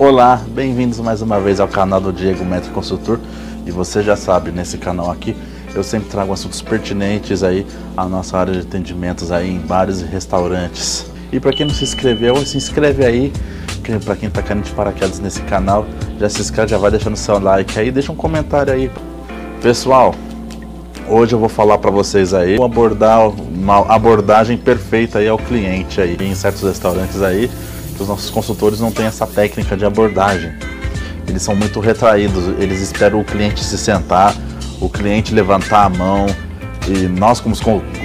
Olá, bem-vindos mais uma vez ao canal do Diego Metro Consultor. E você já sabe, nesse canal aqui eu sempre trago assuntos pertinentes aí à nossa área de atendimentos aí em bares e restaurantes. E para quem não se inscreveu, se inscreve aí. Para quem está caindo de paraquedas nesse canal, já se inscreve, já vai deixando seu like aí, deixa um comentário aí. Pessoal, hoje eu vou falar para vocês aí abordar uma abordagem perfeita aí ao cliente aí em certos restaurantes aí os nossos consultores não têm essa técnica de abordagem. Eles são muito retraídos, eles esperam o cliente se sentar, o cliente levantar a mão. E nós, como,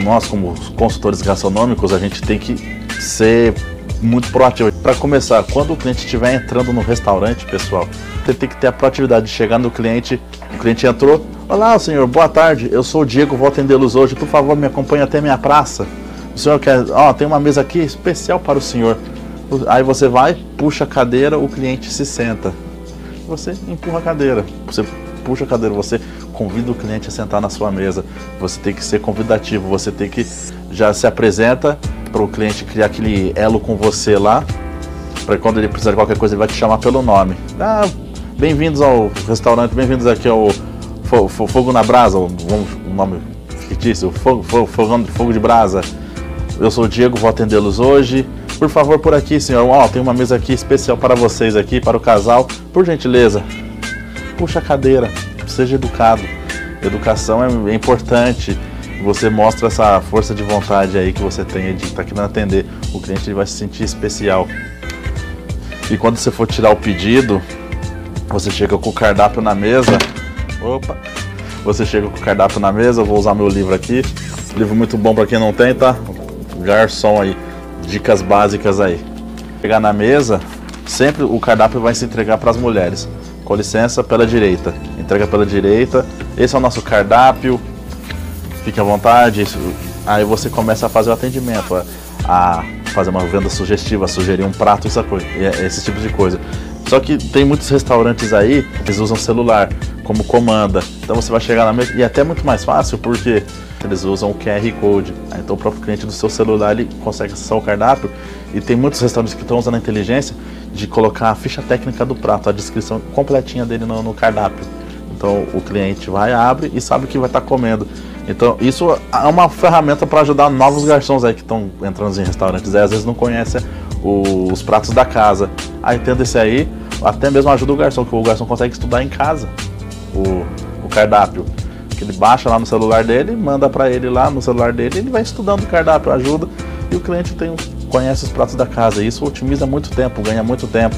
nós, como consultores gastronômicos, a gente tem que ser muito proativo. Para começar, quando o cliente estiver entrando no restaurante, pessoal, você tem que ter a proatividade de chegar no cliente. O cliente entrou, olá senhor, boa tarde, eu sou o Diego, vou atendê-los hoje, por favor me acompanhe até minha praça. O senhor quer, ó, oh, tem uma mesa aqui especial para o senhor. Aí você vai, puxa a cadeira, o cliente se senta. Você empurra a cadeira. Você puxa a cadeira, você convida o cliente a sentar na sua mesa. Você tem que ser convidativo, você tem que já se apresenta para o cliente criar aquele elo com você lá. Para quando ele precisar de qualquer coisa, ele vai te chamar pelo nome. Ah, bem-vindos ao restaurante, bem-vindos aqui ao Fogo na Brasa, um nome fictício, Fogo, fogo, fogo, fogo de Brasa. Eu sou o Diego, vou atendê-los hoje. Por favor, por aqui, senhor. Ó, tem uma mesa aqui especial para vocês aqui, para o casal. Por gentileza, puxa a cadeira. Seja educado. Educação é, é importante. Você mostra essa força de vontade aí que você tem de estar tá querendo atender. O cliente ele vai se sentir especial. E quando você for tirar o pedido, você chega com o cardápio na mesa. Opa! Você chega com o cardápio na mesa, eu vou usar meu livro aqui. Livro muito bom para quem não tem, tá? Garçom aí dicas básicas aí. Chegar na mesa, sempre o cardápio vai se entregar para as mulheres. Com licença, pela direita. Entrega pela direita. Esse é o nosso cardápio. Fique à vontade. Aí você começa a fazer o atendimento, a fazer uma venda sugestiva, sugerir um prato, essa coisa, esse tipo de coisa. Só que tem muitos restaurantes aí que eles usam celular como comanda. Então você vai chegar na mesa e é até muito mais fácil porque eles usam o QR Code. Então o próprio cliente do seu celular ele consegue acessar o cardápio e tem muitos restaurantes que estão usando a inteligência de colocar a ficha técnica do prato, a descrição completinha dele no, no cardápio. Então o cliente vai, abre e sabe o que vai estar comendo. Então isso é uma ferramenta para ajudar novos garçons aí que estão entrando em restaurantes e às vezes não conhecem os pratos da casa. Aí tendo esse aí, até mesmo ajuda o garçom, que o garçom consegue estudar em casa o, o cardápio que ele baixa lá no celular dele, manda para ele lá no celular dele, ele vai estudando o cardápio, ajuda e o cliente tem, conhece os pratos da casa. Isso otimiza muito tempo, ganha muito tempo.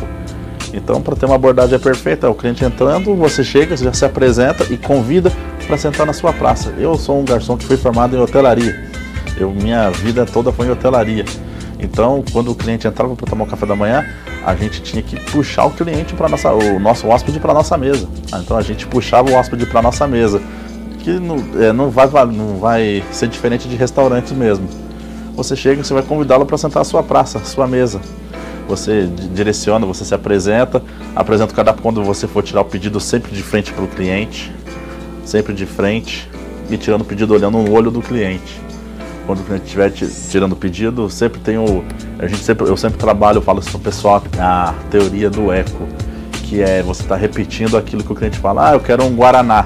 Então, para ter uma abordagem perfeita, o cliente entrando, você chega, você já se apresenta e convida para sentar na sua praça. Eu sou um garçom que foi formado em hotelaria. Eu, minha vida toda foi em hotelaria. Então, quando o cliente entrava para tomar o café da manhã, a gente tinha que puxar o cliente para nossa, o nosso hóspede para nossa mesa. Então a gente puxava o hóspede para nossa mesa que não, é, não, vai, não vai ser diferente de restaurantes mesmo. Você chega, você vai convidá-lo para sentar à sua praça, à sua mesa. Você direciona, você se apresenta, apresenta cardápio quando você for tirar o pedido sempre de frente para o cliente, sempre de frente e tirando o pedido olhando no olho do cliente. Quando o cliente estiver tirando o pedido, sempre tem o. A gente sempre, eu sempre trabalho, falo isso para o pessoal, a teoria do eco, que é você estar tá repetindo aquilo que o cliente fala, ah, eu quero um Guaraná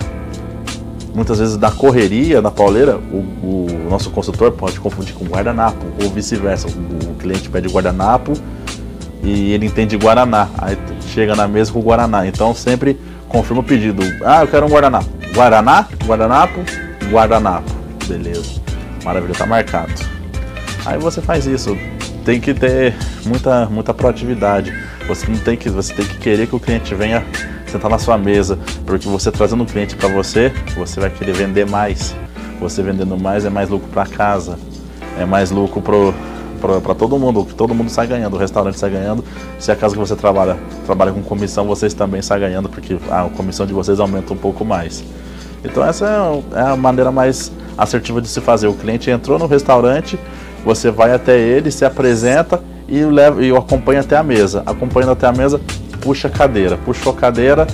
muitas vezes da correria, na pauleira, o, o nosso consultor pode confundir com guardanapo, ou vice-versa. O, o, cliente pede guardanapo e ele entende guaraná, aí chega na mesa com guaraná. Então sempre confirma o pedido. Ah, eu quero um guaraná. Guaraná, guardanapo, guardanapo. Beleza. Maravilha, tá marcado. Aí você faz isso. Tem que ter muita, muita proatividade. Você não tem que, você tem que querer que o cliente venha sentar na sua mesa, porque você trazendo um cliente para você, você vai querer vender mais. Você vendendo mais é mais lucro para casa, é mais lucro para todo mundo, que todo mundo sai ganhando, o restaurante sai ganhando. Se a casa que você trabalha trabalha com comissão, vocês também saem ganhando, porque a comissão de vocês aumenta um pouco mais. Então essa é, é a maneira mais assertiva de se fazer. O cliente entrou no restaurante, você vai até ele, se apresenta e, leva, e o acompanha até a mesa. Acompanhando até a mesa, puxa a cadeira. Puxou a cadeira,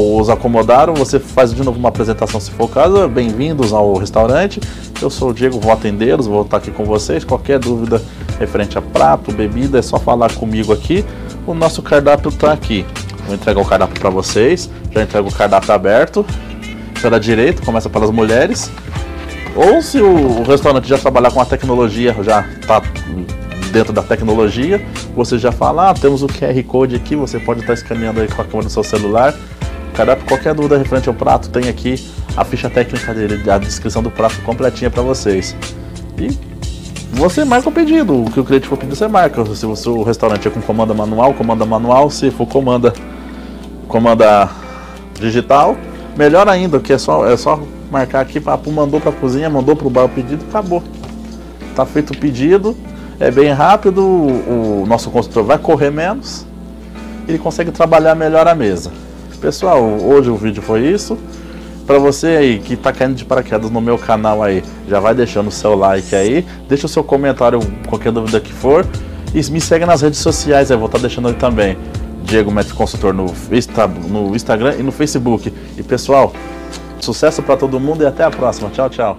os acomodaram, você faz de novo uma apresentação se for o caso. Bem-vindos ao restaurante. Eu sou o Diego, vou atendê-los, vou estar aqui com vocês. Qualquer dúvida referente a prato, bebida, é só falar comigo aqui. o nosso cardápio está aqui. Vou entregar o cardápio para vocês. Já entrego o cardápio aberto. Pela direita, começa pelas mulheres. Ou se o, restaurante já trabalhar com a tecnologia, já está dentro da tecnologia, você já fala, ah, temos o QR Code aqui, você pode estar tá escaneando aí com a câmera do seu celular. Cardápio, qualquer dúvida referente ao prato, tem aqui a ficha técnica dele, a descrição do prato completinha para vocês. E você marca o pedido, o que o cliente for pedir, você marca. Se o restaurante é com comanda manual, comanda manual, se for comanda, comanda digital, melhor ainda, que é só, é só marcar aqui, mandou para a cozinha, mandou para o bar o pedido, acabou. Tá feito o pedido, é bem rápido, o, o nosso construtor vai correr menos, ele consegue trabalhar melhor a mesa. Pessoal, hoje o vídeo foi isso. Para você aí que está caindo de paraquedas no meu canal aí, já vai deixando o seu like aí, deixa o seu comentário, qualquer dúvida que for, e me segue nas redes sociais, eu vou estar tá deixando aí também. Diego Metro Consultor no, no Instagram e no Facebook. E pessoal, sucesso para todo mundo e até a próxima. Tchau, tchau.